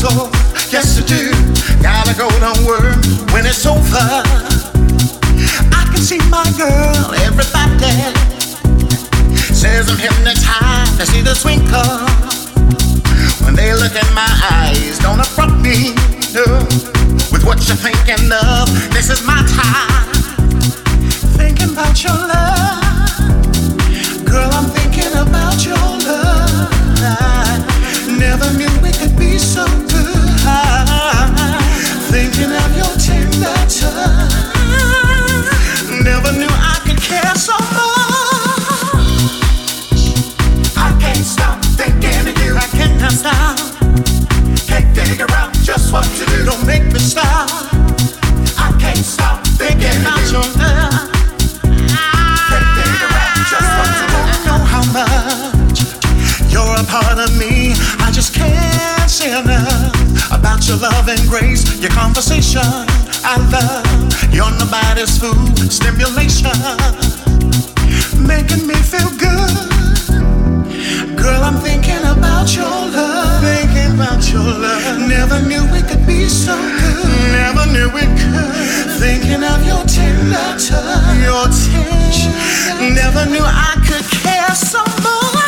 Yes, I do. Gotta go to work when it's over. I can see my girl, everybody says I'm hypnotized. I see the twinkle when they look in my eyes. Don't affront me no. with what you're thinking of. This is my time. Thinking about your love. conversation. I love you're nobody's fool. Stimulation making me feel good. Girl, I'm thinking about your love. Thinking about your love. Never knew it could be so good. Never knew it could. Thinking of your tender touch. Your touch. Never knew I could care so much.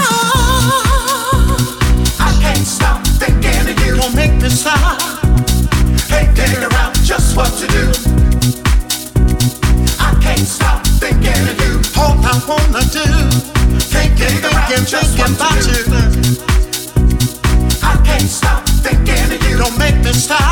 I can't stop thinking of you. Don't make me stop just what to do. I can't stop thinking of you. All I wanna do. Can't get thinking about you. I can't stop thinking of you. Don't make me stop.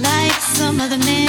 like some other man.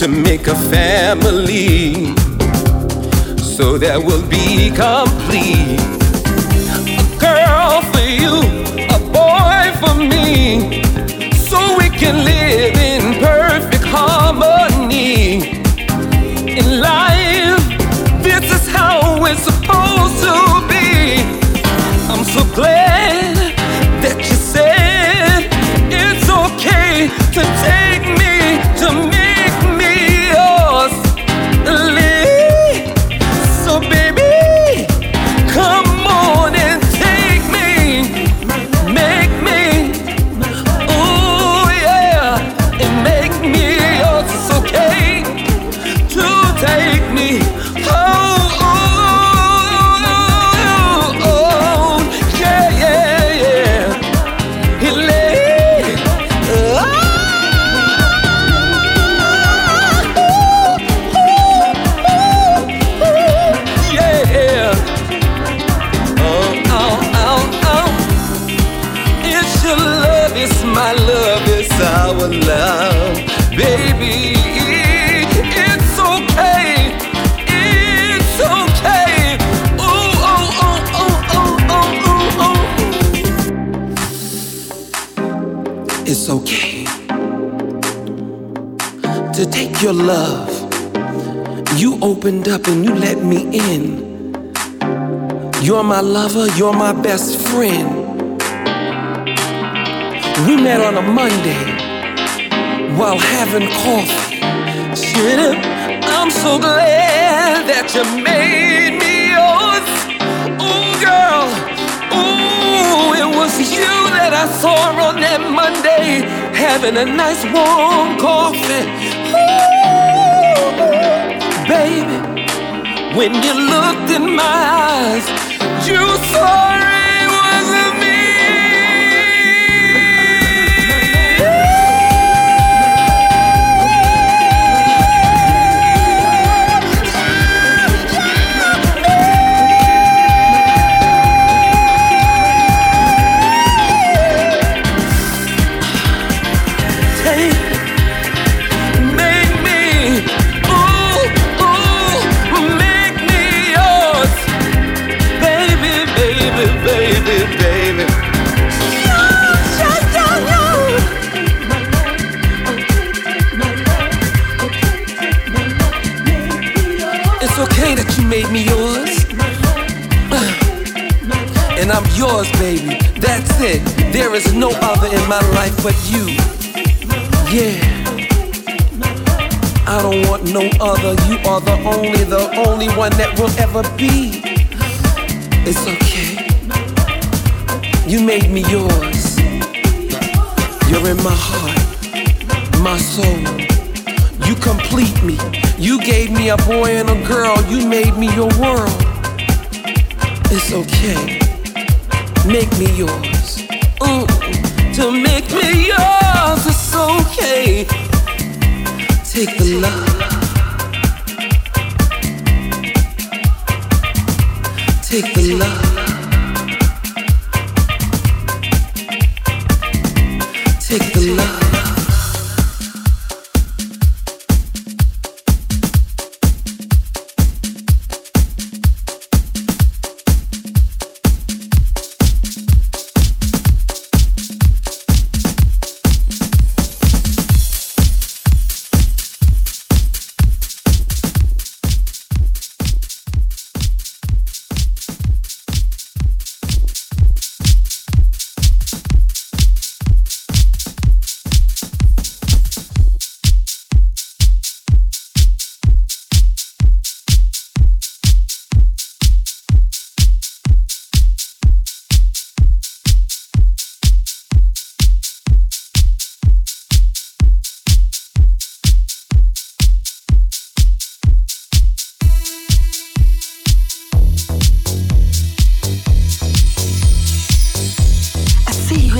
to make a family so that we'll be complete. opened up and you let me in. You're my lover, you're my best friend. We met on a Monday while having coffee. I'm so glad that you made me yours. Ooh, girl, ooh, it was you that I saw on that Monday having a nice warm coffee. When you looked in my eyes, you saw.